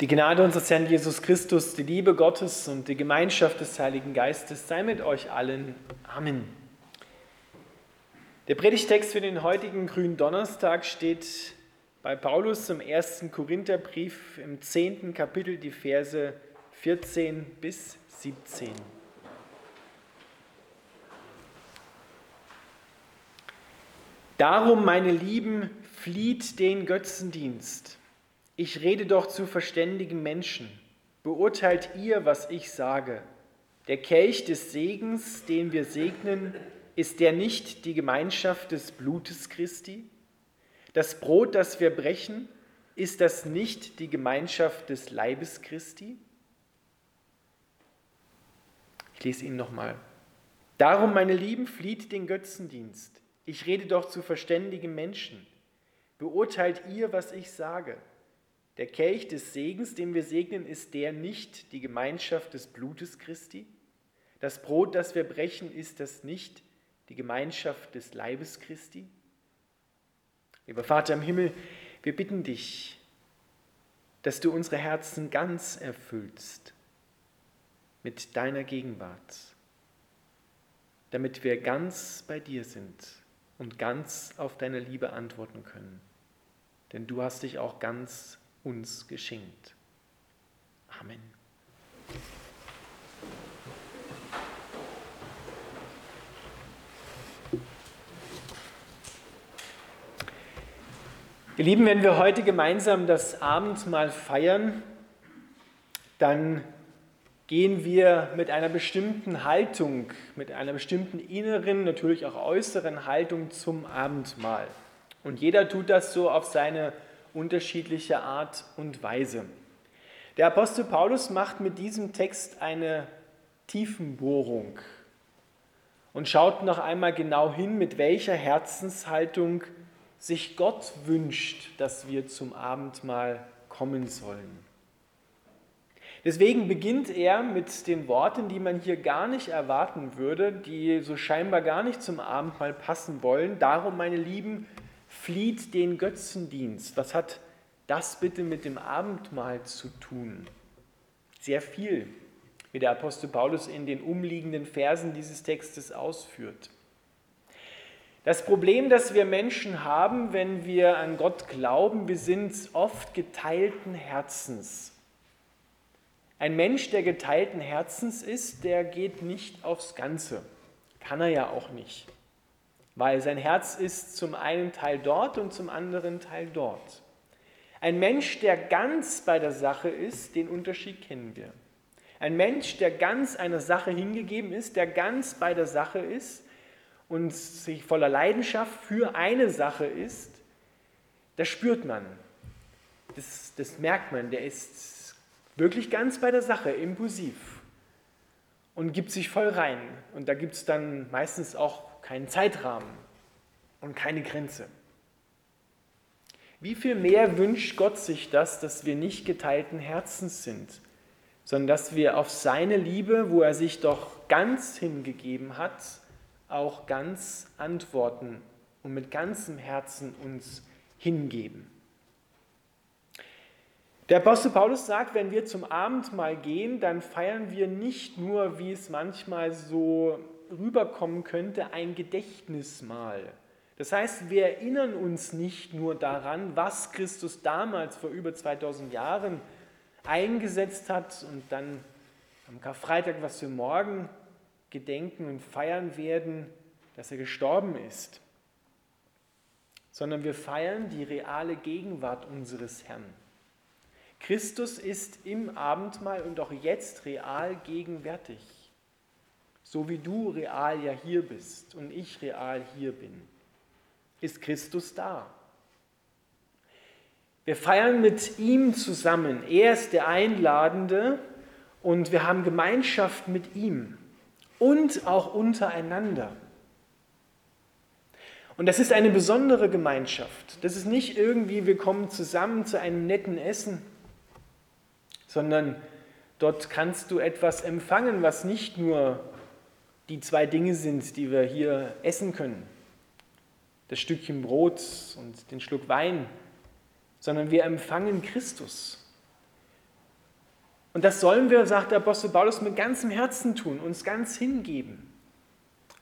Die Gnade unseres Herrn Jesus Christus, die Liebe Gottes und die Gemeinschaft des Heiligen Geistes sei mit euch allen. Amen. Der Predigtext für den heutigen grünen Donnerstag steht bei Paulus im ersten Korintherbrief im zehnten Kapitel, die Verse 14 bis 17. Darum, meine Lieben, flieht den Götzendienst. Ich rede doch zu verständigen Menschen. Beurteilt ihr, was ich sage. Der Kelch des Segens, den wir segnen, ist der nicht die Gemeinschaft des Blutes Christi? Das Brot, das wir brechen, ist das nicht die Gemeinschaft des Leibes Christi? Ich lese ihn nochmal. Darum, meine Lieben, flieht den Götzendienst. Ich rede doch zu verständigen Menschen. Beurteilt ihr, was ich sage. Der Kelch des Segens, den wir segnen, ist der nicht die Gemeinschaft des Blutes Christi? Das Brot, das wir brechen, ist das nicht die Gemeinschaft des Leibes Christi? Lieber Vater im Himmel, wir bitten dich, dass du unsere Herzen ganz erfüllst mit deiner Gegenwart, damit wir ganz bei dir sind und ganz auf deine Liebe antworten können. Denn du hast dich auch ganz uns geschenkt. Amen. Ihr Lieben, wenn wir heute gemeinsam das Abendmahl feiern, dann gehen wir mit einer bestimmten Haltung, mit einer bestimmten inneren, natürlich auch äußeren Haltung zum Abendmahl. Und jeder tut das so auf seine unterschiedliche Art und Weise. Der Apostel Paulus macht mit diesem Text eine Tiefenbohrung und schaut noch einmal genau hin, mit welcher Herzenshaltung sich Gott wünscht, dass wir zum Abendmahl kommen sollen. Deswegen beginnt er mit den Worten, die man hier gar nicht erwarten würde, die so scheinbar gar nicht zum Abendmahl passen wollen. Darum, meine Lieben, flieht den Götzendienst. Was hat das bitte mit dem Abendmahl zu tun? Sehr viel, wie der Apostel Paulus in den umliegenden Versen dieses Textes ausführt. Das Problem, das wir Menschen haben, wenn wir an Gott glauben, wir sind oft geteilten Herzens. Ein Mensch, der geteilten Herzens ist, der geht nicht aufs Ganze. Kann er ja auch nicht weil sein Herz ist zum einen Teil dort und zum anderen Teil dort. Ein Mensch, der ganz bei der Sache ist, den Unterschied kennen wir. Ein Mensch, der ganz einer Sache hingegeben ist, der ganz bei der Sache ist und sich voller Leidenschaft für eine Sache ist, das spürt man. Das, das merkt man. Der ist wirklich ganz bei der Sache, impulsiv und gibt sich voll rein. Und da gibt es dann meistens auch keinen Zeitrahmen und keine Grenze. Wie viel mehr wünscht Gott sich das, dass wir nicht geteilten Herzens sind, sondern dass wir auf seine Liebe, wo er sich doch ganz hingegeben hat, auch ganz antworten und mit ganzem Herzen uns hingeben. Der Apostel Paulus sagt, wenn wir zum Abendmahl gehen, dann feiern wir nicht nur, wie es manchmal so rüberkommen könnte, ein Gedächtnismahl. Das heißt, wir erinnern uns nicht nur daran, was Christus damals vor über 2000 Jahren eingesetzt hat und dann am Karfreitag, was wir morgen gedenken und feiern werden, dass er gestorben ist, sondern wir feiern die reale Gegenwart unseres Herrn. Christus ist im Abendmahl und auch jetzt real gegenwärtig. So wie du real ja hier bist und ich real hier bin, ist Christus da. Wir feiern mit ihm zusammen. Er ist der Einladende und wir haben Gemeinschaft mit ihm und auch untereinander. Und das ist eine besondere Gemeinschaft. Das ist nicht irgendwie, wir kommen zusammen zu einem netten Essen, sondern dort kannst du etwas empfangen, was nicht nur die zwei Dinge sind, die wir hier essen können. Das Stückchen Brot und den Schluck Wein, sondern wir empfangen Christus. Und das sollen wir, sagt der Apostel Paulus, mit ganzem Herzen tun, uns ganz hingeben.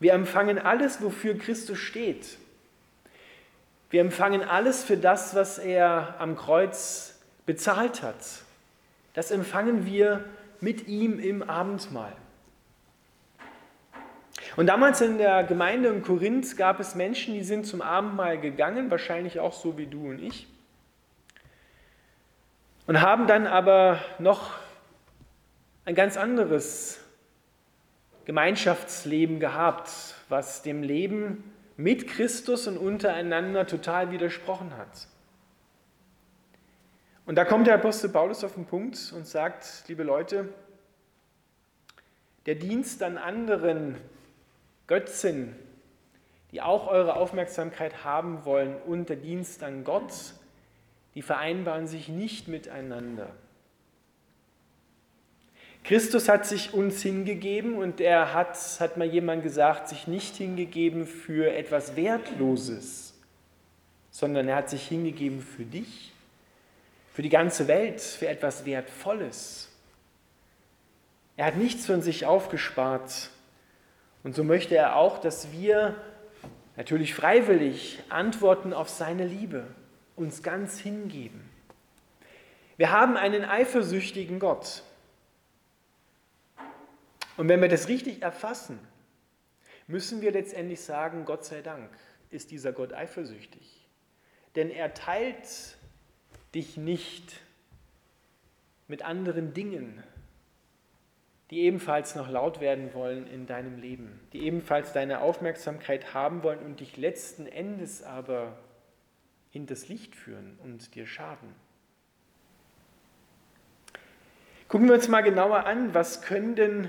Wir empfangen alles, wofür Christus steht. Wir empfangen alles für das, was er am Kreuz bezahlt hat. Das empfangen wir mit ihm im Abendmahl. Und damals in der Gemeinde in Korinth gab es Menschen, die sind zum Abendmahl gegangen, wahrscheinlich auch so wie du und ich, und haben dann aber noch ein ganz anderes Gemeinschaftsleben gehabt, was dem Leben mit Christus und untereinander total widersprochen hat. Und da kommt der Apostel Paulus auf den Punkt und sagt, liebe Leute, der Dienst an anderen Götzen, die auch eure Aufmerksamkeit haben wollen, und der Dienst an Gott, die vereinbaren sich nicht miteinander. Christus hat sich uns hingegeben und er hat, hat mal jemand gesagt, sich nicht hingegeben für etwas Wertloses, sondern er hat sich hingegeben für dich, für die ganze Welt, für etwas Wertvolles. Er hat nichts von sich aufgespart, und so möchte er auch, dass wir natürlich freiwillig antworten auf seine Liebe, uns ganz hingeben. Wir haben einen eifersüchtigen Gott. Und wenn wir das richtig erfassen, müssen wir letztendlich sagen, Gott sei Dank ist dieser Gott eifersüchtig. Denn er teilt dich nicht mit anderen Dingen, die ebenfalls noch laut werden wollen in deinem Leben, die ebenfalls deine Aufmerksamkeit haben wollen und dich letzten Endes aber hinters Licht führen und dir schaden. Gucken wir uns mal genauer an, was können denn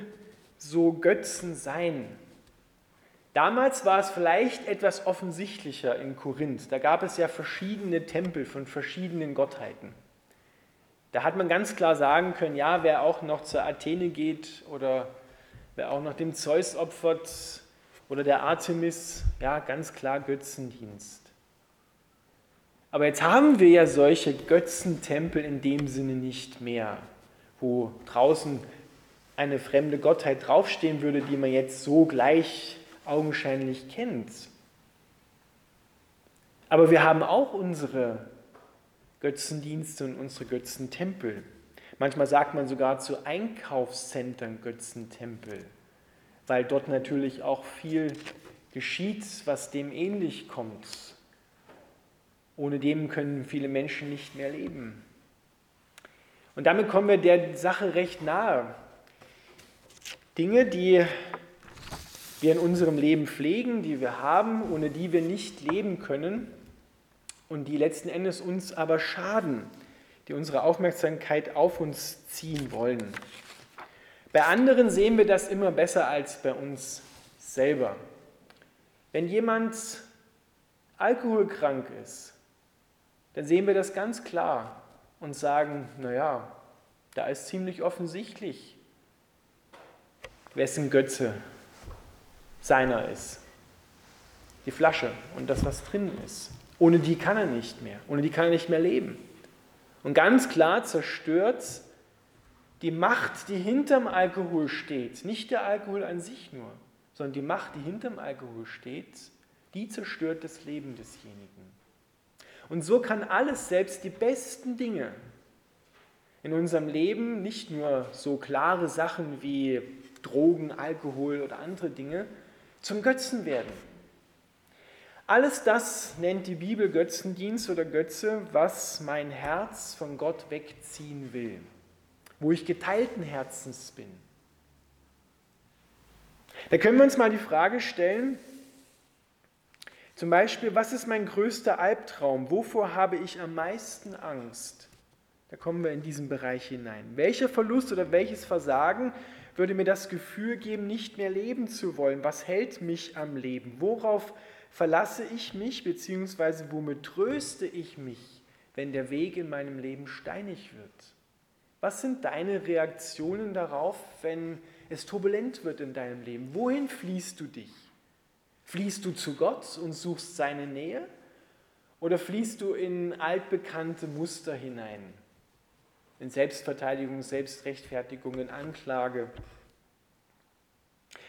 so Götzen sein? Damals war es vielleicht etwas offensichtlicher in Korinth. Da gab es ja verschiedene Tempel von verschiedenen Gottheiten. Da hat man ganz klar sagen können, ja, wer auch noch zur Athene geht oder wer auch noch dem Zeus opfert oder der Artemis, ja, ganz klar Götzendienst. Aber jetzt haben wir ja solche Götzentempel in dem Sinne nicht mehr, wo draußen eine fremde Gottheit draufstehen würde, die man jetzt so gleich augenscheinlich kennt. Aber wir haben auch unsere Götzendienste und unsere Götzentempel. Manchmal sagt man sogar zu Einkaufszentren Götzentempel, weil dort natürlich auch viel geschieht, was dem ähnlich kommt. Ohne dem können viele Menschen nicht mehr leben. Und damit kommen wir der Sache recht nahe. Dinge, die wir in unserem Leben pflegen, die wir haben, ohne die wir nicht leben können, und die letzten Endes uns aber schaden, die unsere Aufmerksamkeit auf uns ziehen wollen. Bei anderen sehen wir das immer besser als bei uns selber. Wenn jemand alkoholkrank ist, dann sehen wir das ganz klar und sagen, naja, da ist ziemlich offensichtlich, wessen Götze seiner ist. Die Flasche und das, was drin ist. Ohne die kann er nicht mehr. Ohne die kann er nicht mehr leben. Und ganz klar zerstört die Macht, die hinterm Alkohol steht, nicht der Alkohol an sich nur, sondern die Macht, die hinterm Alkohol steht, die zerstört das Leben desjenigen. Und so kann alles, selbst die besten Dinge in unserem Leben, nicht nur so klare Sachen wie Drogen, Alkohol oder andere Dinge, zum Götzen werden. Alles das nennt die Bibel Götzendienst oder Götze, was mein Herz von Gott wegziehen will, wo ich geteilten Herzens bin. Da können wir uns mal die Frage stellen, zum Beispiel, was ist mein größter Albtraum? Wovor habe ich am meisten Angst? Da kommen wir in diesen Bereich hinein. Welcher Verlust oder welches Versagen würde mir das Gefühl geben, nicht mehr leben zu wollen? Was hält mich am Leben? Worauf verlasse ich mich, beziehungsweise womit tröste ich mich, wenn der Weg in meinem Leben steinig wird? Was sind deine Reaktionen darauf, wenn es turbulent wird in deinem Leben? Wohin fließt du dich? Fließt du zu Gott und suchst seine Nähe? Oder fließt du in altbekannte Muster hinein? In Selbstverteidigung, Selbstrechtfertigung, in Anklage.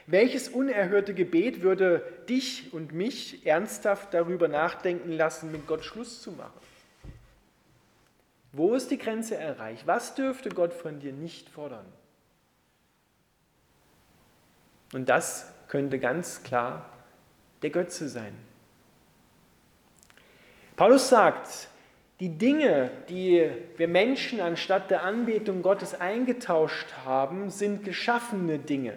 Welches unerhörte Gebet würde dich und mich ernsthaft darüber nachdenken lassen, mit Gott Schluss zu machen? Wo ist die Grenze erreicht? Was dürfte Gott von dir nicht fordern? Und das könnte ganz klar der Götze sein. Paulus sagt, die Dinge, die wir Menschen anstatt der Anbetung Gottes eingetauscht haben, sind geschaffene Dinge.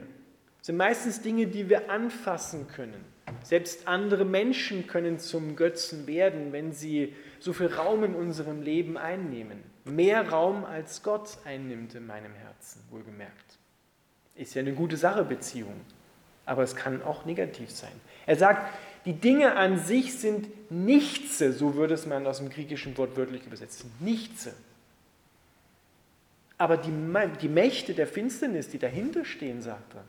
Sind meistens Dinge, die wir anfassen können. Selbst andere Menschen können zum Götzen werden, wenn sie so viel Raum in unserem Leben einnehmen. Mehr Raum als Gott einnimmt in meinem Herzen, wohlgemerkt. Ist ja eine gute Sache, Beziehung. Aber es kann auch negativ sein. Er sagt, die Dinge an sich sind nichts, so würde es man aus dem griechischen Wort wörtlich übersetzen. Nichts. Aber die, die Mächte der Finsternis, die dahinter stehen, sagt er,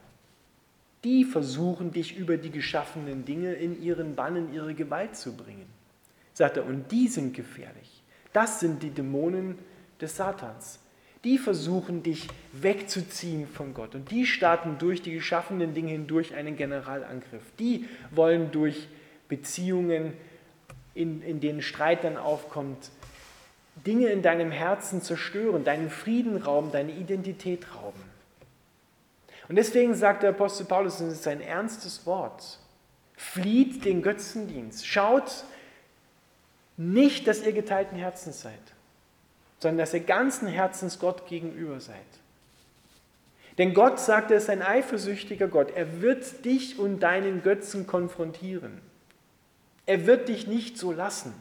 die versuchen dich über die geschaffenen Dinge in ihren Bann, in ihre Gewalt zu bringen. Sagt er, und die sind gefährlich. Das sind die Dämonen des Satans. Die versuchen dich wegzuziehen von Gott. Und die starten durch die geschaffenen Dinge hindurch einen Generalangriff. Die wollen durch Beziehungen, in, in denen Streit dann aufkommt, Dinge in deinem Herzen zerstören, deinen Frieden rauben, deine Identität rauben. Und deswegen sagt der Apostel Paulus, und es ist ein ernstes Wort, flieht den Götzendienst. Schaut nicht, dass ihr geteilten Herzens seid sondern dass ihr ganzen Herzens Gott gegenüber seid. Denn Gott sagt, er ist ein eifersüchtiger Gott. Er wird dich und deinen Götzen konfrontieren. Er wird dich nicht so lassen,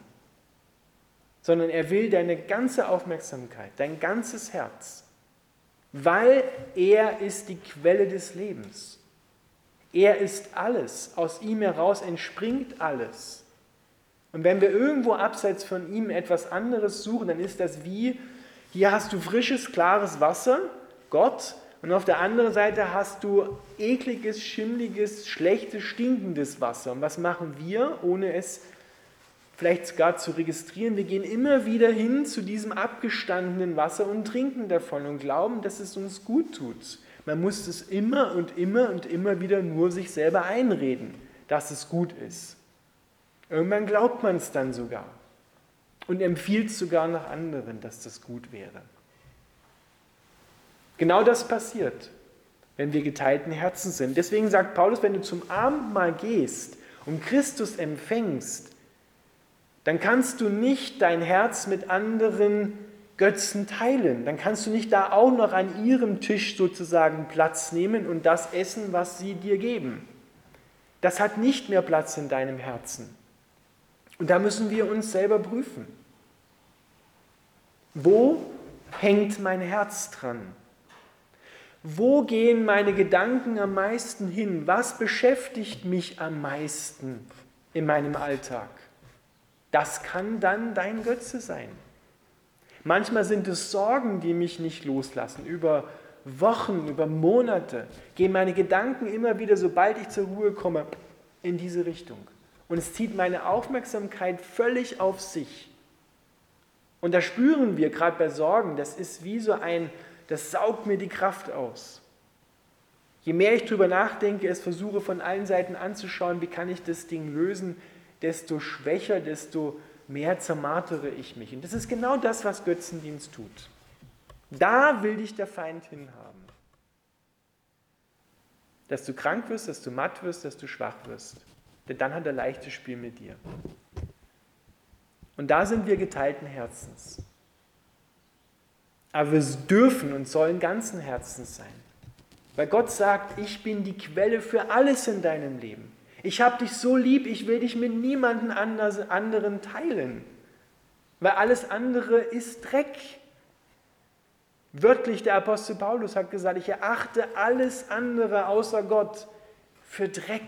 sondern er will deine ganze Aufmerksamkeit, dein ganzes Herz, weil er ist die Quelle des Lebens. Er ist alles. Aus ihm heraus entspringt alles. Und wenn wir irgendwo abseits von ihm etwas anderes suchen, dann ist das wie, hier hast du frisches, klares Wasser, Gott, und auf der anderen Seite hast du ekliges, schimmliges, schlechtes, stinkendes Wasser. Und was machen wir, ohne es vielleicht sogar zu registrieren? Wir gehen immer wieder hin zu diesem abgestandenen Wasser und trinken davon und glauben, dass es uns gut tut. Man muss es immer und immer und immer wieder nur sich selber einreden, dass es gut ist. Irgendwann glaubt man es dann sogar und empfiehlt sogar nach anderen, dass das gut wäre. Genau das passiert, wenn wir geteilten Herzen sind. Deswegen sagt Paulus, wenn du zum Abendmahl gehst und Christus empfängst, dann kannst du nicht dein Herz mit anderen Götzen teilen. Dann kannst du nicht da auch noch an ihrem Tisch sozusagen Platz nehmen und das essen, was sie dir geben. Das hat nicht mehr Platz in deinem Herzen. Und da müssen wir uns selber prüfen. Wo hängt mein Herz dran? Wo gehen meine Gedanken am meisten hin? Was beschäftigt mich am meisten in meinem Alltag? Das kann dann dein Götze sein. Manchmal sind es Sorgen, die mich nicht loslassen. Über Wochen, über Monate gehen meine Gedanken immer wieder, sobald ich zur Ruhe komme, in diese Richtung und es zieht meine Aufmerksamkeit völlig auf sich. Und da spüren wir gerade bei Sorgen, das ist wie so ein, das saugt mir die Kraft aus. Je mehr ich darüber nachdenke, es versuche von allen Seiten anzuschauen, wie kann ich das Ding lösen, desto schwächer, desto mehr zermartere ich mich. Und das ist genau das, was Götzendienst tut. Da will dich der Feind hinhaben. Dass du krank wirst, dass du matt wirst, dass du schwach wirst. Denn dann hat er leichtes Spiel mit dir. Und da sind wir geteilten Herzens. Aber wir dürfen und sollen ganzen Herzens sein. Weil Gott sagt, ich bin die Quelle für alles in deinem Leben. Ich habe dich so lieb, ich will dich mit niemandem anderen teilen. Weil alles andere ist Dreck. Wörtlich der Apostel Paulus hat gesagt, ich erachte alles andere außer Gott für Dreck.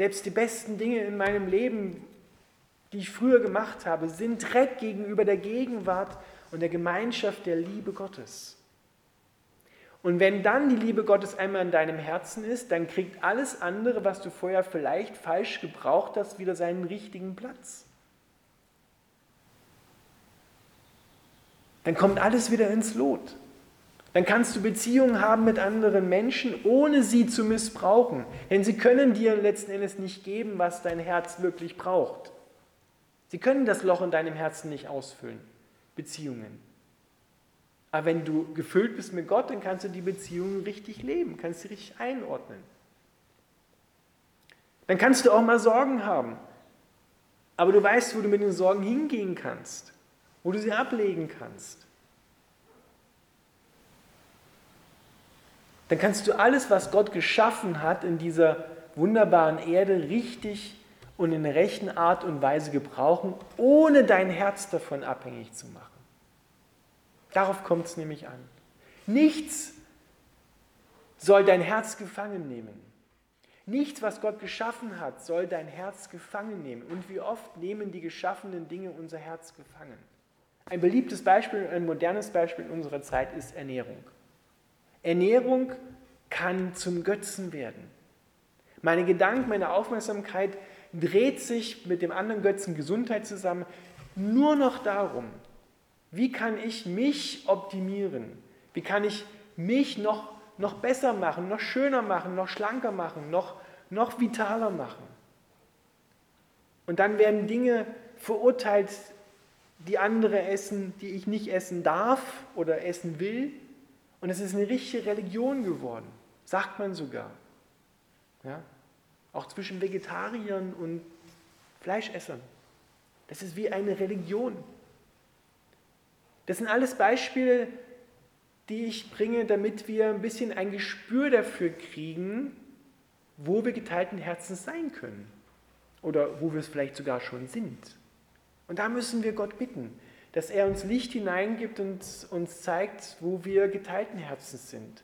Selbst die besten Dinge in meinem Leben, die ich früher gemacht habe, sind Dreck gegenüber der Gegenwart und der Gemeinschaft der Liebe Gottes. Und wenn dann die Liebe Gottes einmal in deinem Herzen ist, dann kriegt alles andere, was du vorher vielleicht falsch gebraucht hast, wieder seinen richtigen Platz. dann kommt alles wieder ins Lot. Dann kannst du Beziehungen haben mit anderen Menschen, ohne sie zu missbrauchen. Denn sie können dir letzten Endes nicht geben, was dein Herz wirklich braucht. Sie können das Loch in deinem Herzen nicht ausfüllen. Beziehungen. Aber wenn du gefüllt bist mit Gott, dann kannst du die Beziehungen richtig leben, kannst sie richtig einordnen. Dann kannst du auch mal Sorgen haben. Aber du weißt, wo du mit den Sorgen hingehen kannst, wo du sie ablegen kannst. Dann kannst du alles, was Gott geschaffen hat in dieser wunderbaren Erde, richtig und in der rechten Art und Weise gebrauchen, ohne dein Herz davon abhängig zu machen. Darauf kommt es nämlich an. Nichts soll dein Herz gefangen nehmen. Nichts, was Gott geschaffen hat, soll dein Herz gefangen nehmen. Und wie oft nehmen die geschaffenen Dinge unser Herz gefangen? Ein beliebtes Beispiel, ein modernes Beispiel in unserer Zeit ist Ernährung. Ernährung kann zum Götzen werden. Meine Gedanken, meine Aufmerksamkeit dreht sich mit dem anderen Götzen Gesundheit zusammen nur noch darum, wie kann ich mich optimieren? Wie kann ich mich noch, noch besser machen, noch schöner machen, noch schlanker machen, noch, noch vitaler machen? Und dann werden Dinge verurteilt, die andere essen, die ich nicht essen darf oder essen will. Und es ist eine richtige Religion geworden, sagt man sogar. Ja? Auch zwischen Vegetariern und Fleischessern. Das ist wie eine Religion. Das sind alles Beispiele, die ich bringe, damit wir ein bisschen ein Gespür dafür kriegen, wo wir geteilten Herzens sein können oder wo wir es vielleicht sogar schon sind. Und da müssen wir Gott bitten, dass er uns Licht hineingibt und uns zeigt, wo wir geteilten Herzens sind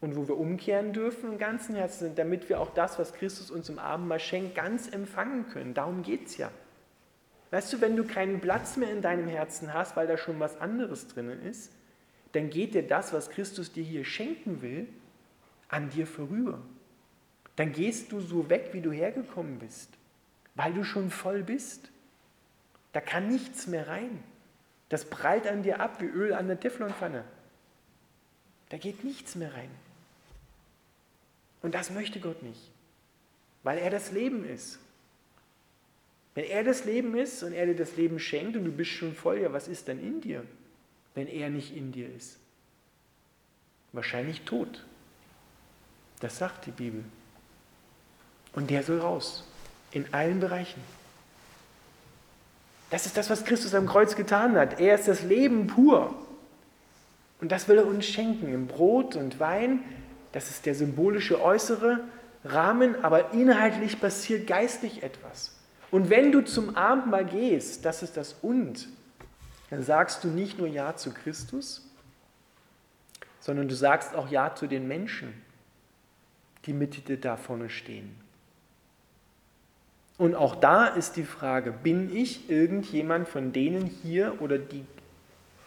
und wo wir umkehren dürfen und ganzen Herzen sind, damit wir auch das, was Christus uns im Abendmahl schenkt, ganz empfangen können. Darum geht es ja. Weißt du, wenn du keinen Platz mehr in deinem Herzen hast, weil da schon was anderes drinnen ist, dann geht dir das, was Christus dir hier schenken will, an dir vorüber. Dann gehst du so weg, wie du hergekommen bist, weil du schon voll bist. Da kann nichts mehr rein. Das prallt an dir ab wie Öl an der Teflonpfanne. Da geht nichts mehr rein. Und das möchte Gott nicht, weil er das Leben ist. Wenn er das Leben ist und er dir das Leben schenkt und du bist schon voll, ja, was ist dann in dir, wenn er nicht in dir ist? Wahrscheinlich tot. Das sagt die Bibel. Und der soll raus. In allen Bereichen. Das ist das, was Christus am Kreuz getan hat. Er ist das Leben pur. Und das will er uns schenken im Brot und Wein. Das ist der symbolische äußere Rahmen, aber inhaltlich passiert geistlich etwas. Und wenn du zum Abendmahl gehst, das ist das Und, dann sagst du nicht nur Ja zu Christus, sondern du sagst auch Ja zu den Menschen, die mit dir da vorne stehen. Und auch da ist die Frage, bin ich irgendjemand von denen hier oder die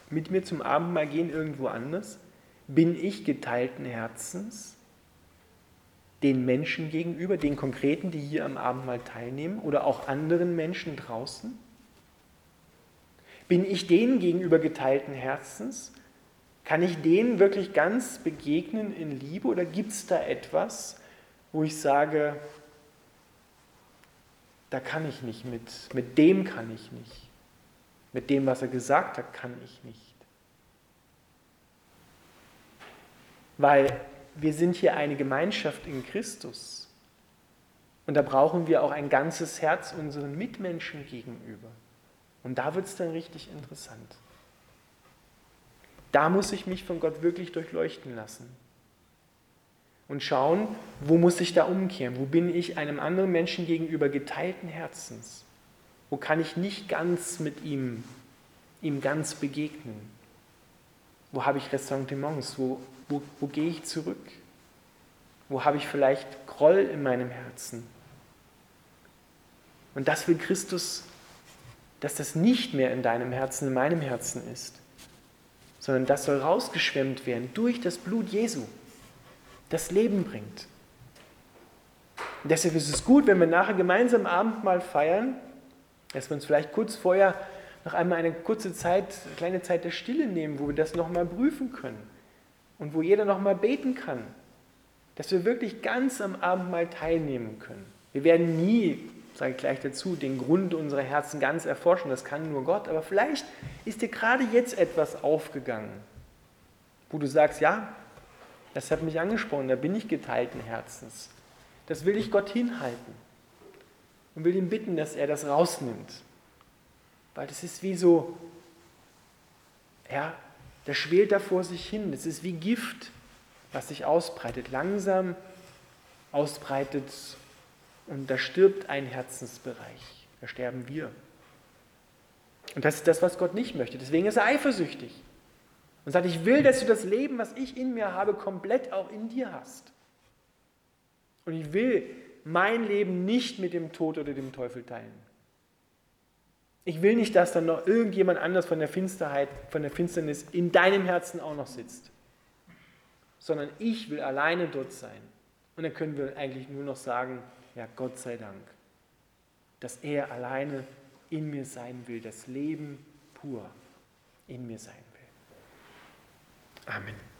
mit mir zum Abendmahl gehen irgendwo anders? Bin ich geteilten Herzens? den Menschen gegenüber, den Konkreten, die hier am Abendmahl teilnehmen oder auch anderen Menschen draußen? Bin ich denen gegenüber geteilten Herzens? Kann ich denen wirklich ganz begegnen in Liebe oder gibt es da etwas, wo ich sage, da kann ich nicht mit, mit dem kann ich nicht, mit dem, was er gesagt hat, kann ich nicht. Weil wir sind hier eine Gemeinschaft in Christus. Und da brauchen wir auch ein ganzes Herz unseren Mitmenschen gegenüber. Und da wird es dann richtig interessant. Da muss ich mich von Gott wirklich durchleuchten lassen. Und schauen, wo muss ich da umkehren? Wo bin ich einem anderen Menschen gegenüber geteilten Herzens? Wo kann ich nicht ganz mit ihm, ihm ganz begegnen? Wo habe ich Ressentiments? Wo wo, wo gehe ich zurück? Wo habe ich vielleicht Groll in meinem Herzen? Und das will Christus, dass das nicht mehr in deinem Herzen, in meinem Herzen ist, sondern das soll rausgeschwemmt werden durch das Blut Jesu, das Leben bringt. Und deshalb ist es gut, wenn wir nachher gemeinsam Abendmahl feiern, dass wir uns vielleicht kurz vorher noch einmal eine kurze Zeit, eine kleine Zeit der Stille nehmen, wo wir das nochmal prüfen können und wo jeder nochmal beten kann, dass wir wirklich ganz am Abendmahl teilnehmen können. Wir werden nie, sage ich gleich dazu, den Grund unserer Herzen ganz erforschen, das kann nur Gott, aber vielleicht ist dir gerade jetzt etwas aufgegangen, wo du sagst, ja, das hat mich angesprochen, da bin ich geteilten Herzens. Das will ich Gott hinhalten und will ihn bitten, dass er das rausnimmt. Weil das ist wie so, ja, der schwelt da vor sich hin. Das ist wie Gift, was sich ausbreitet, langsam ausbreitet und da stirbt ein Herzensbereich. Da sterben wir. Und das ist das, was Gott nicht möchte. Deswegen ist er eifersüchtig und sagt, ich will, dass du das Leben, was ich in mir habe, komplett auch in dir hast. Und ich will mein Leben nicht mit dem Tod oder dem Teufel teilen. Ich will nicht, dass dann noch irgendjemand anders von der Finsterheit, von der Finsternis in deinem Herzen auch noch sitzt, sondern ich will alleine dort sein. Und dann können wir eigentlich nur noch sagen, ja, Gott sei Dank, dass er alleine in mir sein will, das Leben pur in mir sein. Amen.